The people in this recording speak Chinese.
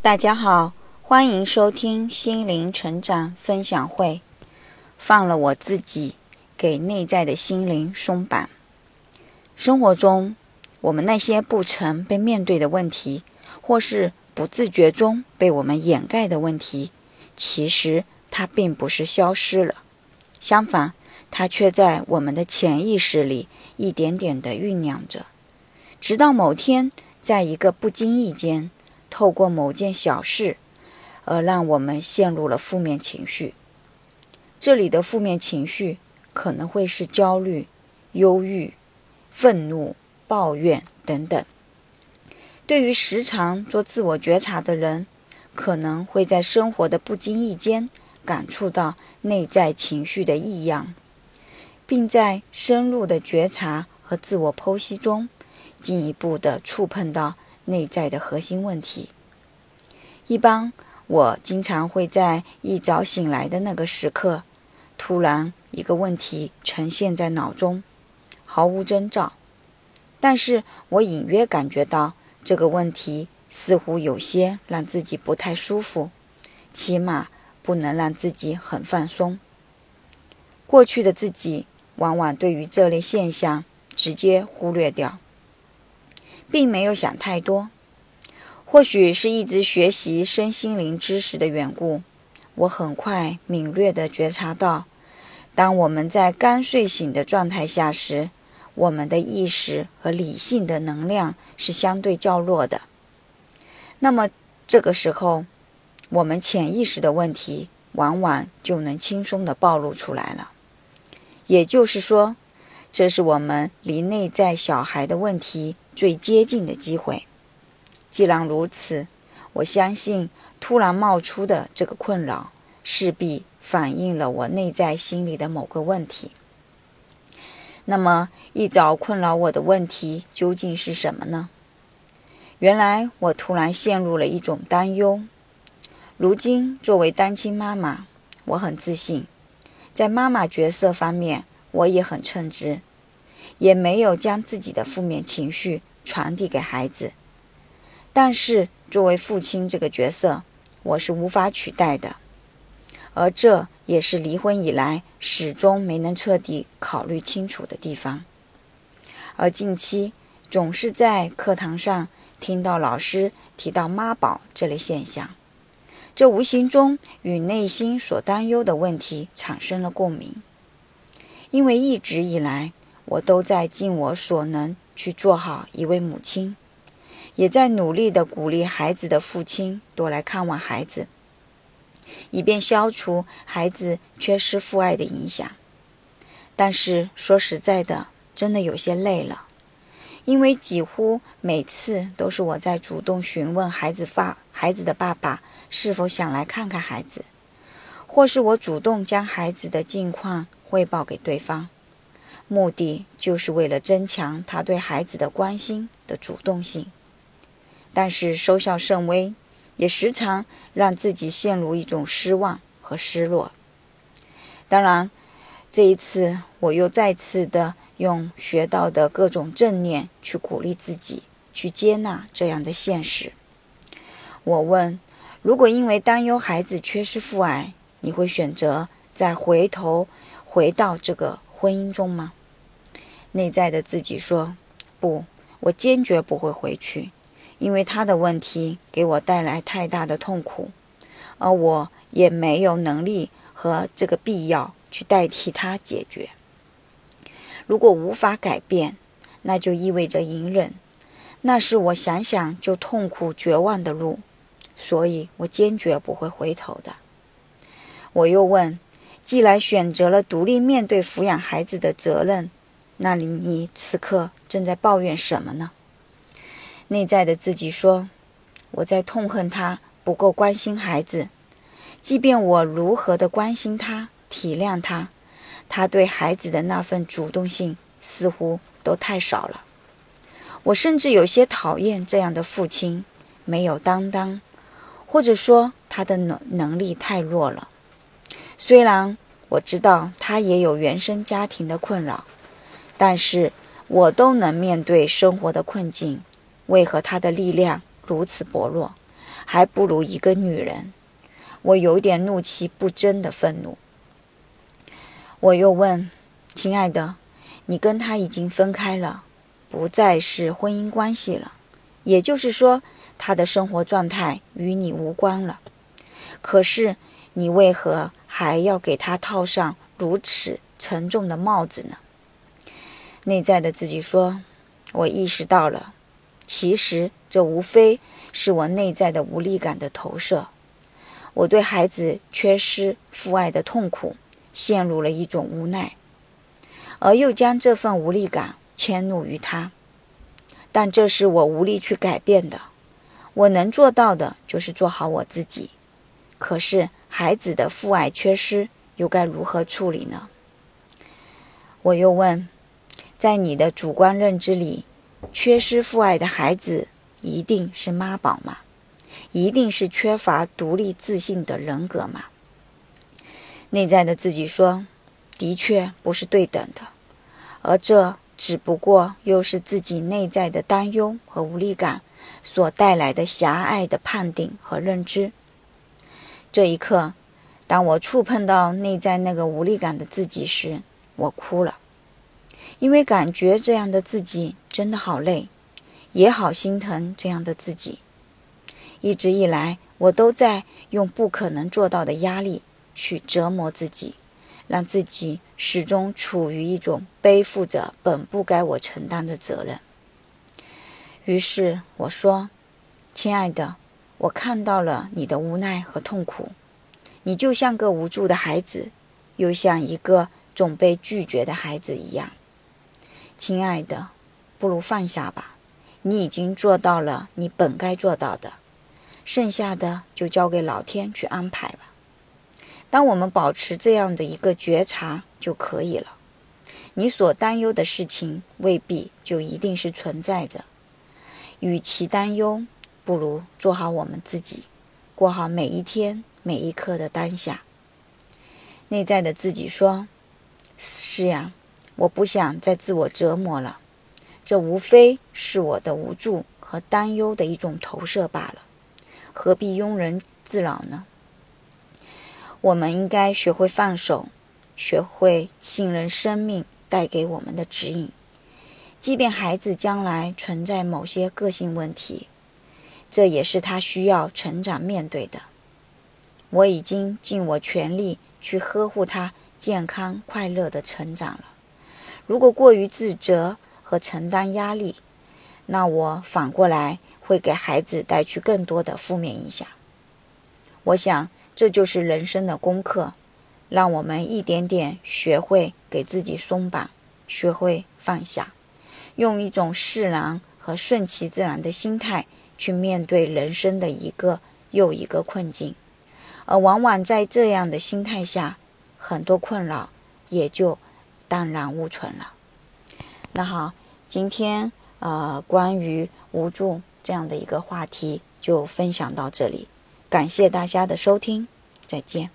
大家好，欢迎收听心灵成长分享会。放了我自己，给内在的心灵松绑。生活中，我们那些不曾被面对的问题，或是不自觉中被我们掩盖的问题，其实它并不是消失了，相反，它却在我们的潜意识里一点点的酝酿着，直到某天，在一个不经意间。透过某件小事，而让我们陷入了负面情绪。这里的负面情绪可能会是焦虑、忧郁、愤怒、抱怨等等。对于时常做自我觉察的人，可能会在生活的不经意间感触到内在情绪的异样，并在深入的觉察和自我剖析中，进一步的触碰到。内在的核心问题。一般我经常会在一早醒来的那个时刻，突然一个问题呈现在脑中，毫无征兆。但是我隐约感觉到这个问题似乎有些让自己不太舒服，起码不能让自己很放松。过去的自己往往对于这类现象直接忽略掉。并没有想太多，或许是一直学习身心灵知识的缘故，我很快敏锐地觉察到，当我们在刚睡醒的状态下时，我们的意识和理性的能量是相对较弱的。那么这个时候，我们潜意识的问题往往就能轻松地暴露出来了。也就是说，这是我们离内在小孩的问题。最接近的机会。既然如此，我相信突然冒出的这个困扰，势必反映了我内在心里的某个问题。那么，一早困扰我的问题究竟是什么呢？原来，我突然陷入了一种担忧。如今，作为单亲妈妈，我很自信，在妈妈角色方面，我也很称职，也没有将自己的负面情绪。传递给孩子，但是作为父亲这个角色，我是无法取代的，而这也是离婚以来始终没能彻底考虑清楚的地方。而近期总是在课堂上听到老师提到妈宝这类现象，这无形中与内心所担忧的问题产生了共鸣，因为一直以来我都在尽我所能。去做好一位母亲，也在努力的鼓励孩子的父亲多来看望孩子，以便消除孩子缺失父爱的影响。但是说实在的，真的有些累了，因为几乎每次都是我在主动询问孩子爸孩子的爸爸是否想来看看孩子，或是我主动将孩子的近况汇报给对方。目的就是为了增强他对孩子的关心的主动性，但是收效甚微，也时常让自己陷入一种失望和失落。当然，这一次我又再次的用学到的各种正念去鼓励自己，去接纳这样的现实。我问：如果因为担忧孩子缺失父爱，你会选择再回头回到这个婚姻中吗？内在的自己说：“不，我坚决不会回去，因为他的问题给我带来太大的痛苦，而我也没有能力和这个必要去代替他解决。如果无法改变，那就意味着隐忍，那是我想想就痛苦绝望的路，所以我坚决不会回头的。”我又问：“既然选择了独立面对抚养孩子的责任，”那里，你此刻正在抱怨什么呢？内在的自己说：“我在痛恨他不够关心孩子，即便我如何的关心他、体谅他，他对孩子的那份主动性似乎都太少了。我甚至有些讨厌这样的父亲，没有担当，或者说他的能能力太弱了。虽然我知道他也有原生家庭的困扰。”但是我都能面对生活的困境，为何他的力量如此薄弱，还不如一个女人。我有点怒气不争的愤怒。我又问：“亲爱的，你跟他已经分开了，不再是婚姻关系了，也就是说，他的生活状态与你无关了。可是，你为何还要给他套上如此沉重的帽子呢？”内在的自己说：“我意识到了，其实这无非是我内在的无力感的投射。我对孩子缺失父爱的痛苦陷入了一种无奈，而又将这份无力感迁怒于他。但这是我无力去改变的。我能做到的就是做好我自己。可是孩子的父爱缺失又该如何处理呢？”我又问。在你的主观认知里，缺失父爱的孩子一定是妈宝吗？一定是缺乏独立自信的人格吗？内在的自己说：“的确不是对等的，而这只不过又是自己内在的担忧和无力感所带来的狭隘的判定和认知。”这一刻，当我触碰到内在那个无力感的自己时，我哭了。因为感觉这样的自己真的好累，也好心疼这样的自己。一直以来，我都在用不可能做到的压力去折磨自己，让自己始终处于一种背负着本不该我承担的责任。于是我说：“亲爱的，我看到了你的无奈和痛苦，你就像个无助的孩子，又像一个总被拒绝的孩子一样。”亲爱的，不如放下吧。你已经做到了你本该做到的，剩下的就交给老天去安排吧。当我们保持这样的一个觉察就可以了。你所担忧的事情未必就一定是存在着。与其担忧，不如做好我们自己，过好每一天每一刻的当下。内在的自己说：“是呀。”我不想再自我折磨了，这无非是我的无助和担忧的一种投射罢了，何必庸人自扰呢？我们应该学会放手，学会信任生命带给我们的指引，即便孩子将来存在某些个性问题，这也是他需要成长面对的。我已经尽我全力去呵护他健康快乐的成长了。如果过于自责和承担压力，那我反过来会给孩子带去更多的负面影响。我想，这就是人生的功课，让我们一点点学会给自己松绑，学会放下，用一种释然和顺其自然的心态去面对人生的一个又一个困境。而往往在这样的心态下，很多困扰也就。荡然无存了。那好，今天呃关于无助这样的一个话题就分享到这里，感谢大家的收听，再见。